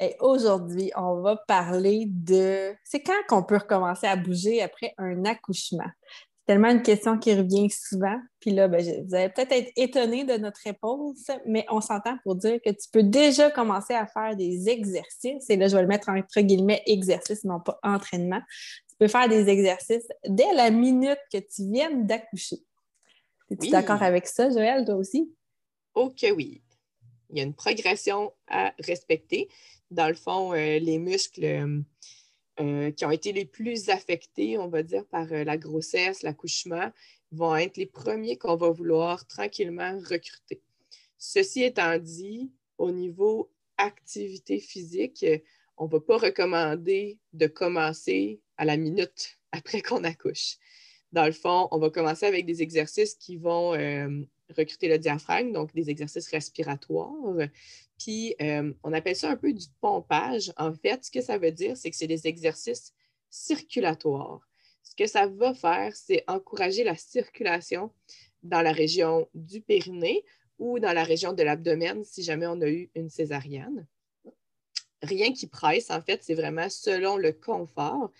Et aujourd'hui, on va parler de c'est quand qu'on peut recommencer à bouger après un accouchement? C'est tellement une question qui revient souvent. Puis là, ben, vous allez peut-être être étonné de notre réponse, mais on s'entend pour dire que tu peux déjà commencer à faire des exercices. Et là, je vais le mettre entre guillemets exercice, non pas entraînement. Tu peux faire des exercices dès la minute que tu viennes d'accoucher. Es-tu d'accord avec ça, Joël, toi aussi? Ok, oui. Il y a une progression à respecter dans le fond, euh, les muscles euh, euh, qui ont été les plus affectés, on va dire, par la grossesse, l'accouchement, vont être les premiers qu'on va vouloir tranquillement recruter. Ceci étant dit, au niveau activité physique, on ne va pas recommander de commencer à la minute après qu'on accouche. Dans le fond, on va commencer avec des exercices qui vont recruter le diaphragme, donc des exercices respiratoires, euh, on appelle ça un peu du pompage. En fait, ce que ça veut dire, c'est que c'est des exercices circulatoires. Ce que ça va faire, c'est encourager la circulation dans la région du périnée ou dans la région de l'abdomen si jamais on a eu une césarienne. Rien qui presse, en fait, c'est vraiment selon le confort.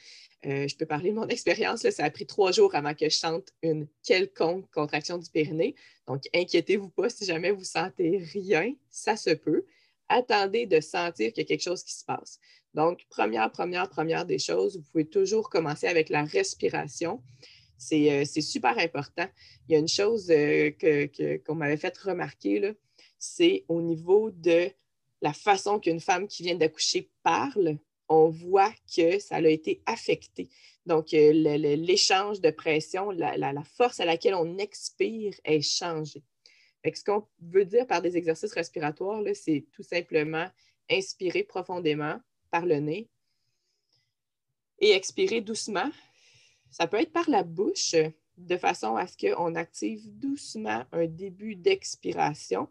Euh, je peux parler de mon expérience. Ça a pris trois jours avant que je sente une quelconque contraction du périnée. Donc, inquiétez-vous pas si jamais vous sentez rien, ça se peut. Attendez de sentir qu'il y a quelque chose qui se passe. Donc, première, première, première des choses, vous pouvez toujours commencer avec la respiration. C'est euh, super important. Il y a une chose euh, qu'on m'avait fait remarquer, c'est au niveau de la façon qu'une femme qui vient d'accoucher parle on voit que ça a été affecté. Donc, euh, l'échange de pression, la, force à laquelle on expire est changée. ce qu'on veut dire par des exercices respiratoires, c'est tout simplement inspirer profondément par le nez et expirer doucement. Ça peut être par la bouche, de façon à ce qu'on active doucement un début d'expiration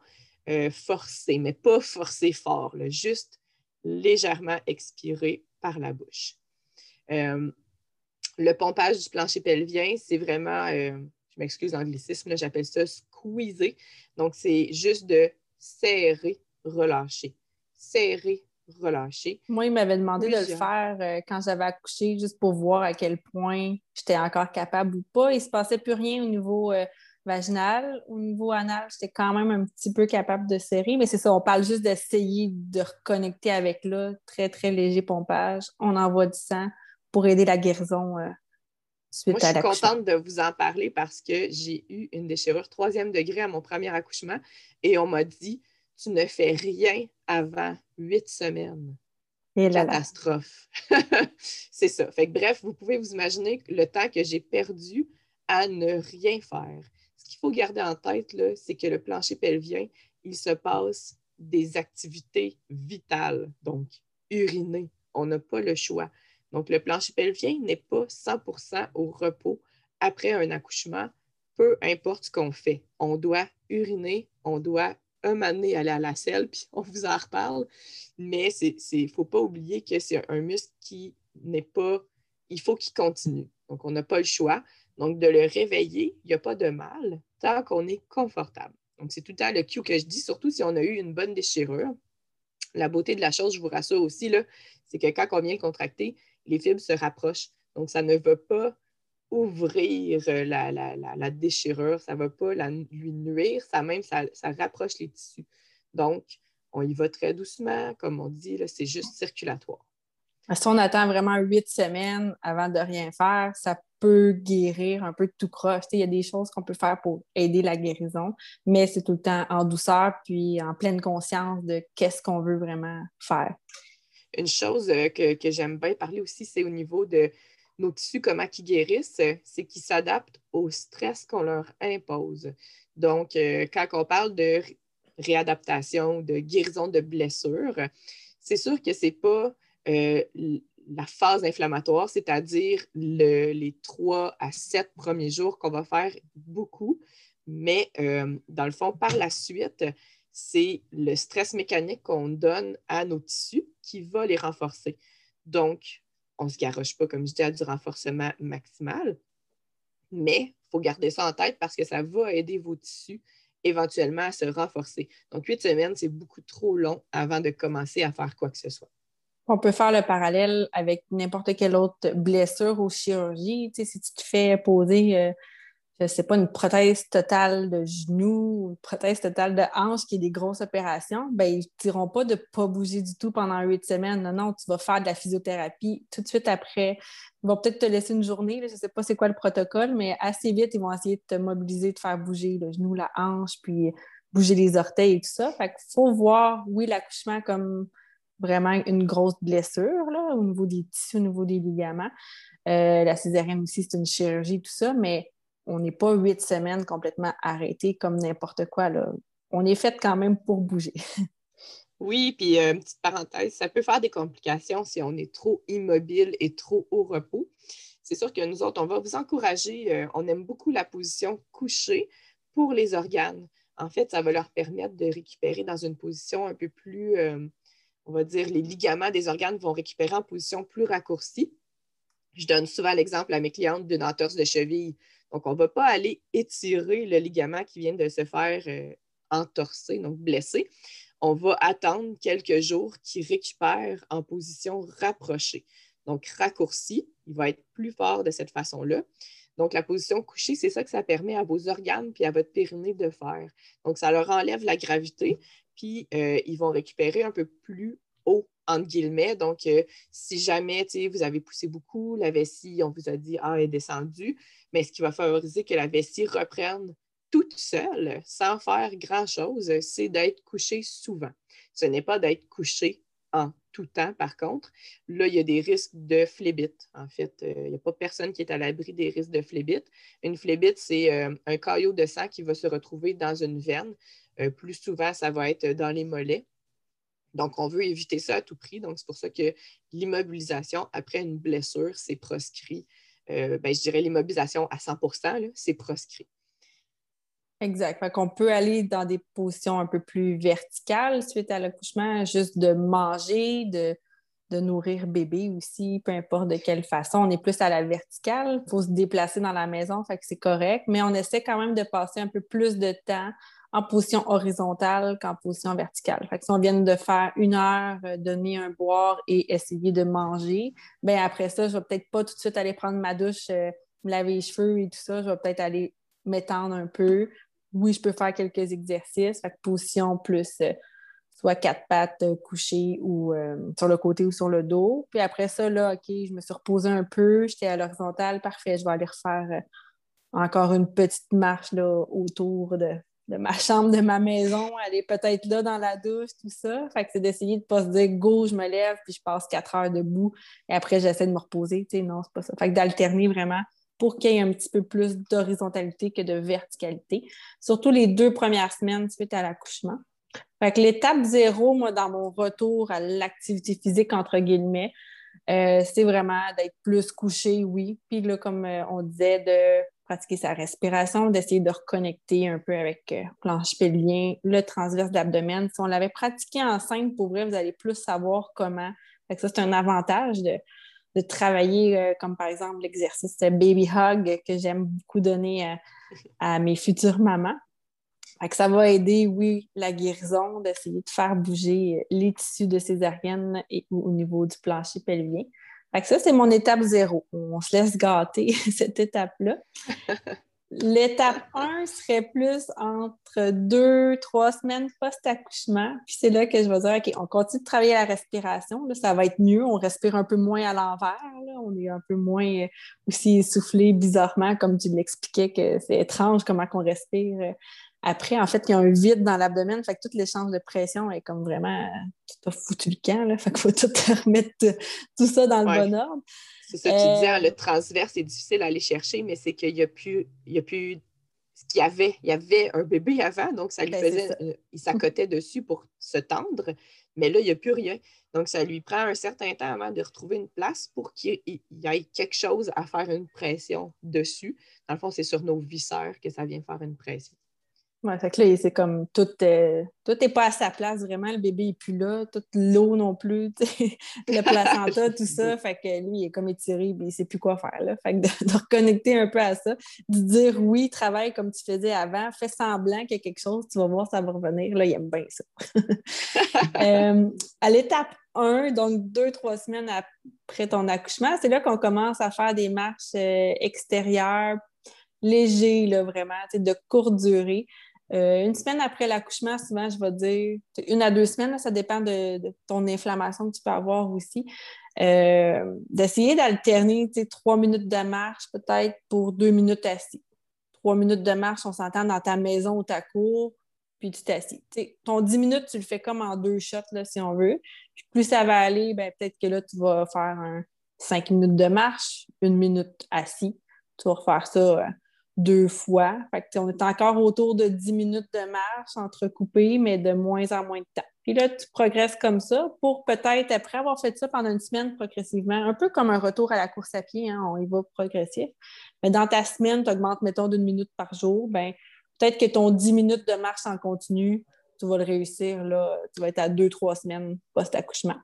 euh, forcé, mais pas forcé fort, juste légèrement expirer par la bouche. Euh, le pompage du plancher pelvien, c'est vraiment, euh, je m'excuse l'anglicisme, j'appelle ça squeezer. Donc, c'est juste de serrer, relâcher. Serrer, relâcher. Moi, il m'avait demandé de le faire euh, quand j'avais accouché, juste pour voir à quel point j'étais encore capable ou pas. Il ne se passait plus rien au niveau vaginal. Au niveau anal, j'étais quand même un petit peu capable de serrer, mais c'est ça, on parle juste d'essayer de reconnecter avec là, très, très léger pompage. On envoie du sang pour aider la guérison euh, suite Moi, à l'accouchement. Je suis contente de vous en parler parce que j'ai eu une déchirure troisième degré à mon premier accouchement et on m'a dit tu ne fais rien avant huit semaines. Et Catastrophe. c'est ça. Fait que, bref, vous pouvez vous imaginer le temps que j'ai perdu à ne rien faire qu'il faut garder en tête, c'est que le plancher pelvien, il se passe des activités vitales, donc uriner. On n'a pas le choix. Donc, le plancher pelvien n'est pas 100% au repos après un accouchement, peu importe ce qu'on fait. On doit uriner, on doit un aller à la selle, puis on vous en reparle. Mais il ne faut pas oublier que c'est un muscle qui n'est pas. Il faut qu'il continue. Donc, on n'a pas le choix. Donc, de le réveiller, il n'y a pas de mal tant qu'on est confortable. Donc, c'est tout le temps le cue que je dis, surtout si on a eu une bonne déchirure. La beauté de la chose, je vous rassure aussi, c'est que quand on vient contracter, les fibres se rapprochent. Donc, ça ne veut pas ouvrir la, la, déchirure, ça ne va pas lui nuire, ça même, ça, ça, rapproche les tissus. Donc, on y va très doucement, comme on dit, c'est juste circulatoire. Si on attend vraiment huit semaines avant de rien faire, ça guérir un peu tout croche. Il y a des choses qu'on peut faire pour aider la guérison, mais c'est tout le temps en douceur puis en pleine conscience de qu'est-ce qu'on veut vraiment faire. Une chose euh, que, j'aime bien parler aussi, c'est au niveau de nos tissus, comment ils guérissent, c'est qu'ils s'adaptent au stress qu'on leur impose. Donc, euh, quand on parle de réadaptation, de guérison de blessures, c'est sûr que ce n'est pas euh, la phase inflammatoire, c'est-à-dire les trois à sept premiers jours qu'on va faire beaucoup. Mais euh, dans le fond, par la suite, c'est le stress mécanique qu'on donne à nos tissus qui va les renforcer. Donc, on ne se garoche pas, comme je dis, à du renforcement maximal, mais il faut garder ça en tête parce que ça va aider vos tissus éventuellement à se renforcer. Donc, huit semaines, c'est beaucoup trop long avant de commencer à faire quoi que ce soit. On peut faire le parallèle avec n'importe quelle autre blessure ou chirurgie. Tu sais, si tu te fais poser euh, je sais pas, une prothèse totale de genou, une prothèse totale de hanche qui est des grosses opérations, ben, ils ne diront pas de ne pas bouger du tout pendant huit semaines. Non, non, tu vas faire de la physiothérapie tout de suite après. Ils vont peut-être te laisser une journée, je ne sais pas c'est quoi le protocole, mais assez vite, ils vont essayer de te mobiliser, de faire bouger le genou, la hanche, puis bouger les orteils et tout ça. Fait qu'il faut voir, oui, l'accouchement comme vraiment une grosse blessure là, au niveau des tissus, au niveau des ligaments. Euh, la césarienne aussi, c'est une chirurgie, tout ça, mais on n'est pas huit semaines complètement arrêté comme n'importe quoi. Là. On est fait quand même pour bouger. Oui, puis euh, petite parenthèse, ça peut faire des complications si on est trop immobile et trop au repos. C'est sûr que nous autres, on va vous encourager. Euh, on aime beaucoup la position couchée pour les organes. En fait, ça va leur permettre de récupérer dans une position un peu plus, euh, on va dire, les ligaments des organes vont récupérer en position plus raccourcie. Je donne souvent l'exemple à mes clientes d'une entorse de cheville. Donc, on ne va pas aller étirer le ligament qui vient de se faire euh, entorser, donc blesser. On va attendre quelques jours qu'il récupère en position rapprochée. Donc, raccourci, il va être plus fort de cette façon-là. Donc, la position couchée, c'est ça que ça permet à vos organes puis à votre périnée de faire. Donc, ça leur enlève la gravité, puis euh, ils vont récupérer un peu plus haut entre guillemets. Donc, euh, si jamais vous avez poussé beaucoup, la vessie, on vous a dit Ah, elle est descendue, mais ce qui va favoriser que la vessie reprenne toute seule, sans faire grand-chose, c'est d'être couché souvent. Ce n'est pas d'être couché en tout temps, par contre. Là, il y a des risques de phlébite. En fait, euh, il n'y a pas personne qui est à l'abri des risques de phlébite. Une phlébite, c'est un caillot de sang qui va se retrouver dans une veine. Plus souvent, ça va être dans les mollets. Donc, on veut éviter ça à tout prix. Donc, c'est pour ça que l'immobilisation après une blessure, c'est proscrit. Euh, ben, je dirais l'immobilisation à 100% c'est proscrit. Exact. Fait qu'on peut aller dans des positions un peu plus verticales suite à l'accouchement, juste de manger, de, nourrir bébé aussi, peu importe de quelle façon. On est plus à la verticale. Il faut se déplacer dans la maison, c'est correct, mais on essaie quand même de passer un peu plus de temps en position horizontale qu'en position verticale. Fait que si on vient de faire une heure, euh, donner un boire et essayer de manger, bien après ça, je vais peut-être pas tout de suite aller prendre ma douche, euh, me laver les cheveux et tout ça. Je vais peut-être aller m'étendre un peu. Oui, je peux faire quelques exercices. Fait position plus euh, soit quatre pattes couchées ou sur le côté ou sur le dos. Puis après ça, là, OK, je me suis reposée un peu, j'étais à l'horizontale, parfait, je vais aller refaire encore une petite marche là, autour de de ma chambre, de ma maison, est peut-être là dans la douche, tout ça. Fait que c'est d'essayer de pas se dire go, je me lève, puis je passe quatre heures debout, et après j'essaie de me reposer. Tu sais, non, c'est pas ça. Fait que d'alterner vraiment pour qu'il y ait un petit peu plus d'horizontalité que de verticalité. Surtout les deux premières semaines suite à l'accouchement. Fait que l'étape zéro, moi, dans mon retour à l'activité physique, entre guillemets, euh, c'est vraiment d'être plus couché, oui. Puis là, comme euh, on disait, de sa respiration, d'essayer de reconnecter un peu avec euh, planche pelvien, le transverse de l'abdomen. Si on l'avait pratiqué enceinte, pour vrai, vous allez plus savoir comment. ça, c'est un avantage de, travailler, euh, comme par exemple l'exercice Baby Hug que j'aime beaucoup donner à, mes futures mamans. ça va aider, oui, la guérison, d'essayer de faire bouger les tissus de césarienne et au niveau du plancher pelvien ça, c'est mon étape zéro. On se laisse gâter cette étape-là. L'étape 1 serait plus entre deux, trois semaines post-accouchement. Puis c'est là que je vais dire, OK, on continue de travailler la respiration. ça va être mieux. On respire un peu moins à l'envers. On est un peu moins euh, aussi essoufflé bizarrement, comme tu l'expliquais, que c'est étrange comment on respire euh, après, en fait, il y a un vide dans l'abdomen, fait que tout l'échange de pression est comme vraiment tout foutu le camp, là. Fait qu'il faut tout remettre tout ça dans le bon ordre. C'est ça, tu disais, hein, le transverse est difficile à aller chercher, mais c'est qu'il n'y a plus, il y a plus ce qu'il y avait. Il y avait un bébé avant, donc ça lui ben, faisait, il s'accotait dessus pour se tendre. Mais là, il n'y a plus rien. Donc, ça lui prend un certain temps avant de retrouver une place pour qu'il y ait quelque chose à faire une pression dessus. Dans le fond, c'est sur nos viscères que ça vient faire une pression. Ouais, fait que là, c'est comme tout, n'est tout pas à sa place, vraiment. Le bébé n'est plus là, toute l'eau non plus, le placenta, tout ça. Fait que lui, il est comme étiré, il ne sait plus quoi faire. Là. Fait que de, reconnecter un peu à ça, de dire oui, travaille comme tu faisais avant, fais semblant qu'il y a quelque chose, tu vas voir, ça va revenir. Là, il aime bien ça. Euh, à l'étape 1, donc deux, trois semaines après ton accouchement, c'est là qu'on commence à faire des marches euh, extérieures légères, là, vraiment, de courte durée. Euh, une semaine après l'accouchement, souvent, je vais dire une à deux semaines, ça dépend de, ton inflammation que tu peux avoir aussi. Euh, d'essayer d'alterner trois minutes de marche peut-être pour deux minutes assis. Trois minutes de marche, on s'entend dans ta maison ou ta cour, puis tu t'assis. Ton dix minutes, tu le fais comme en deux shots, là, si on veut. plus ça va aller, ben, peut-être que là, tu vas faire un cinq minutes de marche, une minute assis. Tu vas refaire ça euh, deux fois. Fait on est encore autour de 10 minutes de marche entrecoupée, mais de moins en moins de temps. Puis là, tu progresses comme ça pour peut-être, après avoir fait ça pendant une semaine progressivement, un peu comme un retour à la course à pied, hein, on y va progressif. Mais dans ta semaine, tu augmentes, mettons, d'une minute par jour, ben peut-être que ton 10 minutes de marche en continu, tu vas le réussir, là, tu vas être à deux, trois semaines post-accouchement.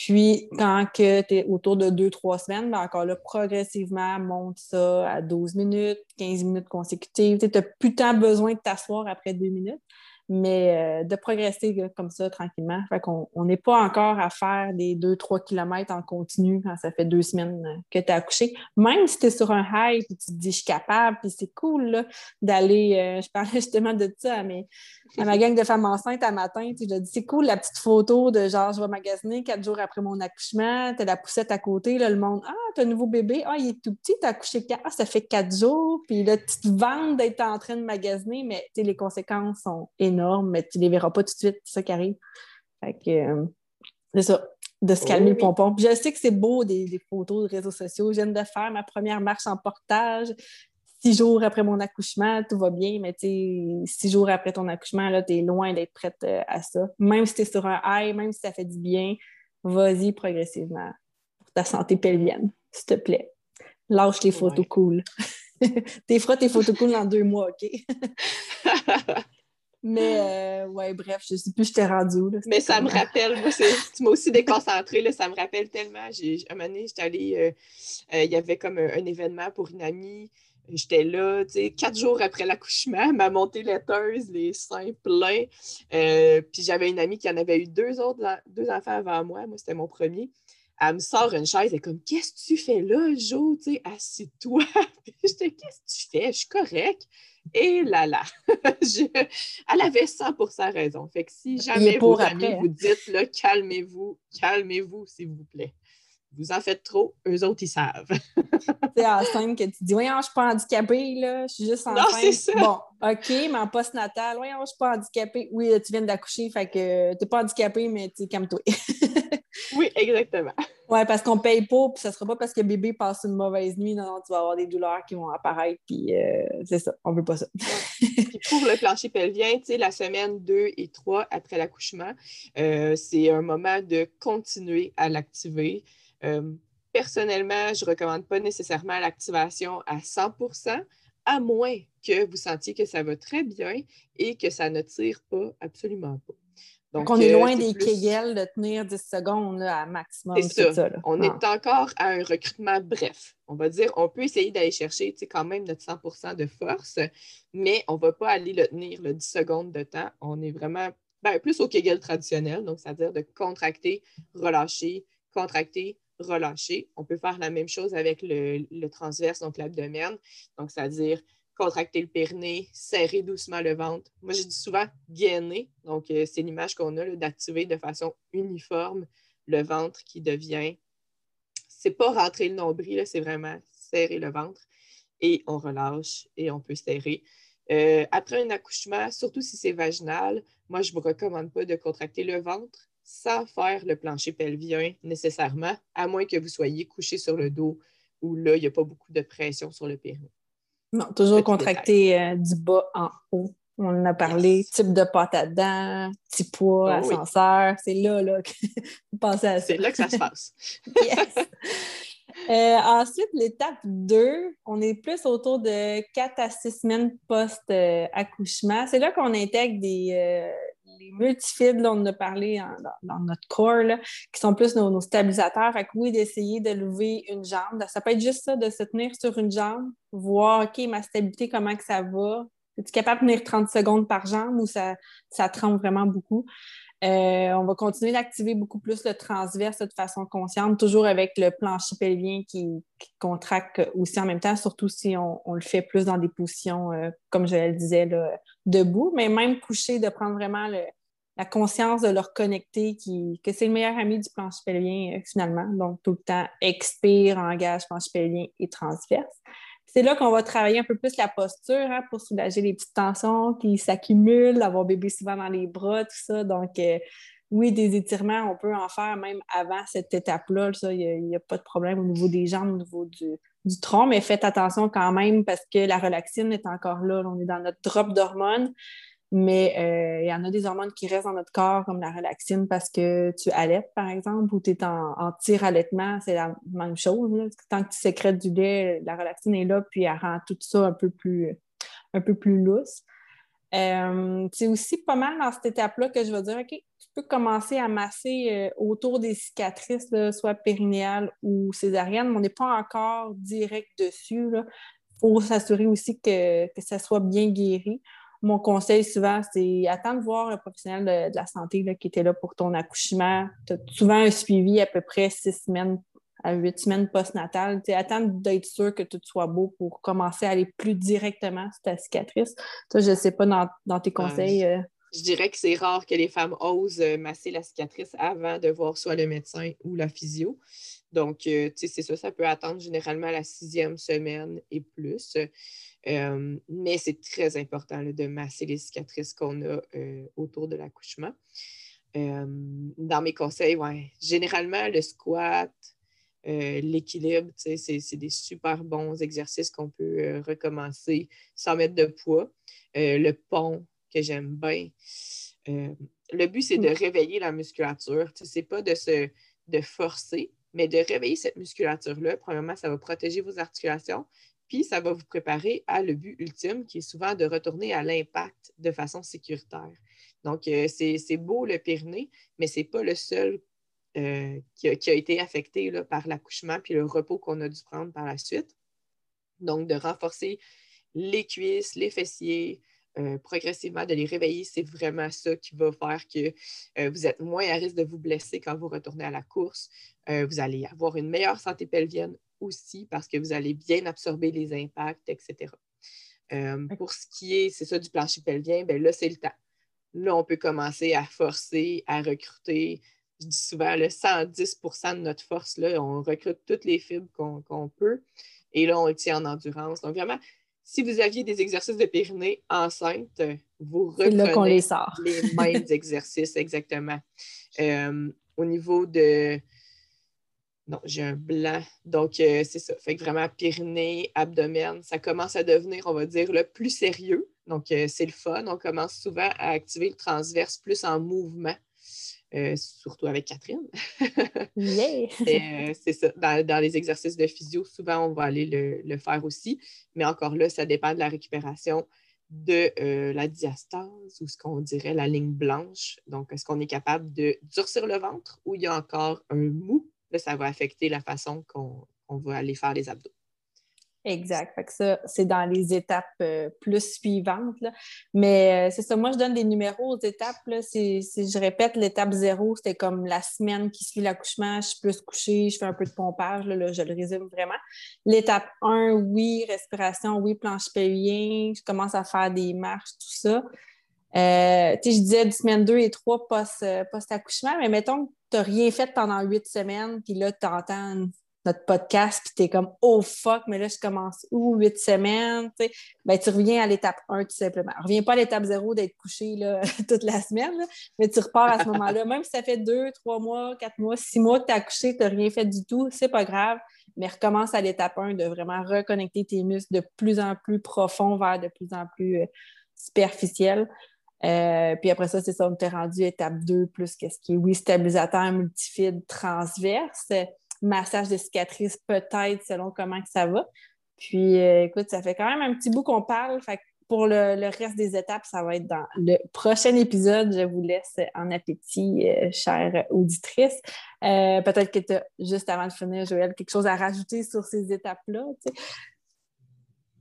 Puis, quand tu es autour de deux, trois semaines, ben encore là, progressivement, monte ça à 12 minutes, 15 minutes consécutives. Tu n'as plus tant besoin de t'asseoir après deux minutes mais euh, de progresser comme ça tranquillement. Fait qu'on on n'est pas encore à faire des 2-3 km en continu quand ça fait deux semaines euh, que tu as accouché. Même si tu es sur un high et tu te dis je suis capable, puis c'est cool d'aller. Euh, je parlais justement de ça mais à ma gang de femmes enceintes à matin. Je dis c'est cool la petite photo de genre je vais magasiner quatre jours après mon accouchement, tu as la poussette à côté, là, le monde Ah, tu as un nouveau bébé, ah, il est tout petit, tu as accouché ah, ça fait quatre jours, puis là, tu te vantes d'être en train de magasiner, mais les conséquences sont énormes mais tu ne les verras pas tout de suite, c'est ça qui arrive. Fait que, euh, c'est ça, de se calmer le pompon. Puis je sais que c'est beau des, photos de réseaux sociaux. Je viens de faire ma première marche en portage. Six jours après mon accouchement, tout va bien, mais six jours après ton accouchement, tu es loin d'être prête euh, à ça. Même si tu es sur un high, même si ça fait du bien, vas-y progressivement pour ta santé pelvienne, s'il te plaît. Lâche les photos cool. t'es feras tes photos cool dans deux mois, OK? Mais euh, ouais, bref, je sais plus, je t'ai rendu. Là, Mais ça me rappelle, moi, tu m'as aussi déconcentré, là, ça me rappelle tellement. J'ai, un moment donné, j'étais allée, euh, euh, il y avait comme un, événement pour une amie. J'étais là, tu sais, quatre jours après l'accouchement, ma montée laiteuse, les seins pleins. puis j'avais une amie qui en avait eu deux autres, deux enfants avant moi. Moi, c'était mon premier. Elle me sort une chaise, elle est comme Qu'est-ce que tu fais là, Jo? Tu sais, assis-toi. J'étais Qu'est-ce que tu fais? Je suis correcte. Et là là, elle avait 100% raison. Fait que si jamais vos amis vous dites, là, calmez-vous, calmez-vous, s'il vous plaît. Vous en faites trop, eux autres, ils savent. c'est enceinte que tu dis, voyons, je suis pas handicapée, là, je suis juste enceinte. Non, c'est ça. Bon, OK, mais en post-natal, voyons, je suis pas handicapée. Oui, tu viens d'accoucher, fait que t'es pas handicapée, mais tu calme-toi. oui, exactement. Oui, parce qu'on paye pas, puis ça sera pas parce que bébé passe une mauvaise nuit, non, non, tu vas avoir des douleurs qui vont apparaître, puis euh, c'est ça, on veut pas ça. puis pour le plancher pelvien, tu sais, la semaine 2 et 3 après l'accouchement, euh, c'est un moment de continuer à l'activer. Euh, personnellement, je recommande pas nécessairement l'activation à 100% à moins que vous sentiez que ça va très bien et que ça ne tire pas absolument pas. Donc, on est euh, loin des Kegel de tenir 10 secondes à maximum. C'est ça. on est encore à un recrutement bref. On va dire, on peut essayer d'aller chercher quand même notre 100% de force, mais on ne va pas aller le tenir le 10 secondes de temps. On est vraiment ben, plus au Kegel traditionnel, donc c'est-à-dire de contracter, relâcher, contracter, relâcher. On peut faire la même chose avec le, transverse, donc l'abdomen. Donc, c'est-à-dire contracter le périnée, serrer doucement le ventre. Moi, je dis souvent gainer. Donc, euh, c'est l'image qu'on a d'activer de façon uniforme le ventre qui devient. C'est pas rentrer le nombril, c'est vraiment serrer le ventre. Et on relâche et on peut serrer. Euh, après un accouchement, surtout si c'est vaginal, moi, je ne vous recommande pas de contracter le ventre sans faire le plancher pelvien nécessairement, à moins que vous soyez couché sur le dos où là, il n'y a pas beaucoup de pression sur le périnée. Non, toujours contracter euh, du bas en haut On en a parlé, type de pâte à dents, petit poids, Oh oui. ascenseur. C'est là, là, que vous pensez à ça. C'est là que ça se passe. Yes. Euh, ensuite, l'étape 2, on est plus autour de 4 à 6 semaines post-accouchement. C'est là qu'on intègre des euh, là, on en a parlé dans, notre corps, là, qui sont plus nos, stabilisateurs. Fait que oui, d'essayer de lever une jambe. Ça peut être juste ça, de se tenir sur une jambe, voir, OK, ma stabilité, comment que ça va? Es-tu capable de tenir 30 secondes par jambe ou ça, ça tremble vraiment beaucoup? Euh, on va continuer d'activer beaucoup plus le transverse de façon consciente, toujours avec le plancher pelvien qui, contracte aussi en même temps, surtout si on, le fait plus dans des positions, euh, comme je le disais, debout, mais même couché, de prendre vraiment le- la conscience de le reconnecter, qui, que c'est le meilleur ami du plancher pelvien euh, finalement. Donc, tout le temps, expire, engage, plancher pelvien et transverse. C'est là qu'on va travailler un peu plus la posture hein, pour soulager les petites tensions qui s'accumulent, avoir bébé souvent dans les bras, tout ça. Donc, euh, oui, des étirements, on peut en faire même avant cette étape-là. Il n'y a, pas de problème au niveau des jambes, au niveau du, du tronc, mais faites attention quand même parce que la relaxine est encore là. On est dans notre drop d'hormones, mais euh, il y en a des hormones qui restent dans notre corps, comme la relaxine, parce que tu allaites, par exemple, ou tu es en, en tir-allaitement, c'est la même chose. Tant que tu sécrètes du lait, la relaxine est là, puis elle rend tout ça un peu plus, un peu plus lousse. Euh, c'est aussi pas mal dans cette étape-là que je vais dire, OK, tu peux commencer à masser euh, autour des cicatrices, soit périnéales ou césariennes, mais on n'est pas encore direct dessus. Il faut s'assurer aussi que, que ça soit bien guéri. Mon conseil souvent, c'est attendre de voir un professionnel de, de la santé là, qui était là pour ton accouchement. Tu as souvent un suivi à peu près six semaines à huit semaines postnatales. Attendre d'être sûr que tout soit beau pour commencer à aller plus directement sur ta cicatrice. Je ne sais pas dans, dans tes conseils. euh, Je dirais que c'est rare que les femmes osent euh, masser la cicatrice avant de voir soit le médecin ou la physio. Donc, euh, tu sais, c'est ça, ça peut attendre généralement la sixième semaine et plus. Euh, mais c'est très important là, de masser les cicatrices qu'on a euh, autour de l'accouchement. Euh, dans mes conseils, ouais, généralement, le squat, l'équilibre, c'est c'est des super bons exercices qu'on peut recommencer sans mettre de poids. Le pont, que j'aime bien. Le but, c'est de réveiller la musculature. Ce n'est pas de se de forcer, mais de réveiller cette musculature-là. Premièrement, ça va protéger vos articulations, puis ça va vous préparer à le but ultime, qui est souvent de retourner à l'impact de façon sécuritaire. Donc, euh, c'est beau le périnée, mais ce n'est pas le seul euh, qui, a, été affecté là, par l'accouchement puis le repos qu'on a dû prendre par la suite. Donc, de renforcer les cuisses, les fessiers, euh, progressivement, de les réveiller, c'est vraiment ça qui va faire que vous êtes moins à risque de vous blesser quand vous retournez à la course. Vous allez avoir une meilleure santé pelvienne aussi parce que vous allez bien absorber les impacts, etc. Euh, pour ce qui est, c'est ça, du plancher pelvien, ben là, c'est le temps. Là, on peut commencer à forcer, à recruter. Je dis souvent, le 110% de notre force, là, on recrute toutes les fibres qu'on peut. Et là, on le tient en endurance. Donc, vraiment, si vous aviez des exercices de périnée enceinte, vous reprenez les mêmes exercices, exactement. Euh, au niveau de. Non, j'ai un blanc. Donc, euh, c'est ça. Fait que vraiment, périnée, abdomen, ça commence à devenir, on va dire, le plus sérieux. Donc, euh, c'est le fun. On commence souvent à activer le transverse plus en mouvement, euh, surtout avec Catherine. Yeah! C'est ça. Dans, dans les exercices de physio, souvent, on va aller le, le faire aussi. Mais encore là, ça dépend de la récupération de euh, la diastase ou ce qu'on dirait la ligne blanche. Donc, est-ce qu'on est capable de durcir le ventre ou il y a encore un mou? Là, ça va affecter la façon qu'on qu'on va aller faire les abdos. Exact. Fait que ça, c'est dans les étapes euh, plus suivantes. là. Mais euh, c'est ça, moi, je donne des numéros aux étapes. Là. Si, je répète, l'étape zéro, c'était comme la semaine qui suit l'accouchement, je suis plus couchée, je fais un peu de pompage, là, là, je le résume vraiment. L'étape 1, oui, respiration, oui, planche pelvien, je commence à faire des marches, tout ça. Euh, je disais du semaine 2 et 3 post, euh, post-accouchement, mais mettons que tu n'as rien fait pendant huit semaines, puis là, tu entends notre podcast, puis tu es comme oh fuck, mais là, je commence où huit semaines, tu sais, ben, tu reviens à l'étape 1 tout simplement. Reviens pas à l'étape 0 d'être couché toute la semaine, mais tu repars à ce moment-là. Même si ça fait deux, trois mois, quatre mois, six mois que tu as accouché, tu n'as rien fait du tout, c'est pas grave, mais recommence à l'étape 1 de vraiment reconnecter tes muscles de plus en plus profond vers de plus en plus euh, superficielle. Euh, puis après ça, c'est ça, on était rendu étape 2, plus qu'est-ce qui est, oui, stabilisateur multifide transverse, massage de cicatrices peut-être selon comment que ça va. Puis euh, écoute, ça fait quand même un petit bout qu'on parle. Pour le, reste des étapes, ça va être dans le prochain épisode. Je vous laisse en appétit, euh, chère auditrice. peut-être que tu as, juste avant de finir, Joël, quelque chose à rajouter sur ces étapes-là.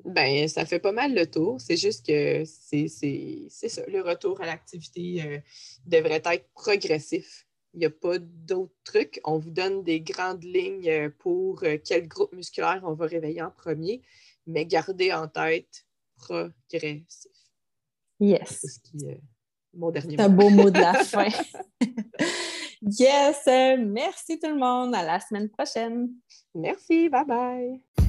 Ben, ça fait pas mal le tour. C'est juste que c'est ça. Le retour à l'activité euh, devrait être progressif. Il n'y a pas d'autres trucs. On vous donne des grandes lignes euh, pour euh, quel groupe musculaire on va réveiller en premier, mais gardez en tête progressif. Yes. C'est mon dernier mot. un beau mot de la fin. yes. Merci tout le monde. À la semaine prochaine. Merci. Bye bye.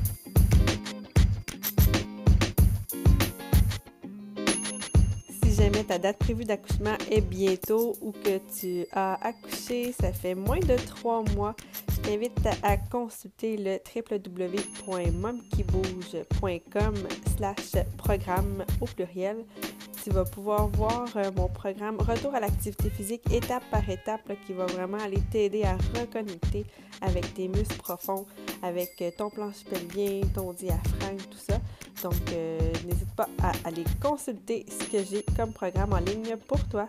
Jamais ta date prévue d'accouchement est bientôt ou que tu as accouché, ça fait moins de trois mois, je t'invite à consulter le www.momkibouge.com slash programme au pluriel. Tu vas pouvoir voir euh, mon programme Retour à l'activité physique étape par étape qui va vraiment aller t'aider à reconnecter avec tes muscles profonds, avec euh, ton planche pelvien, ton diaphragme, tout ça. Donc, euh, n'hésite pas à aller consulter ce que j'ai comme programme en ligne pour toi.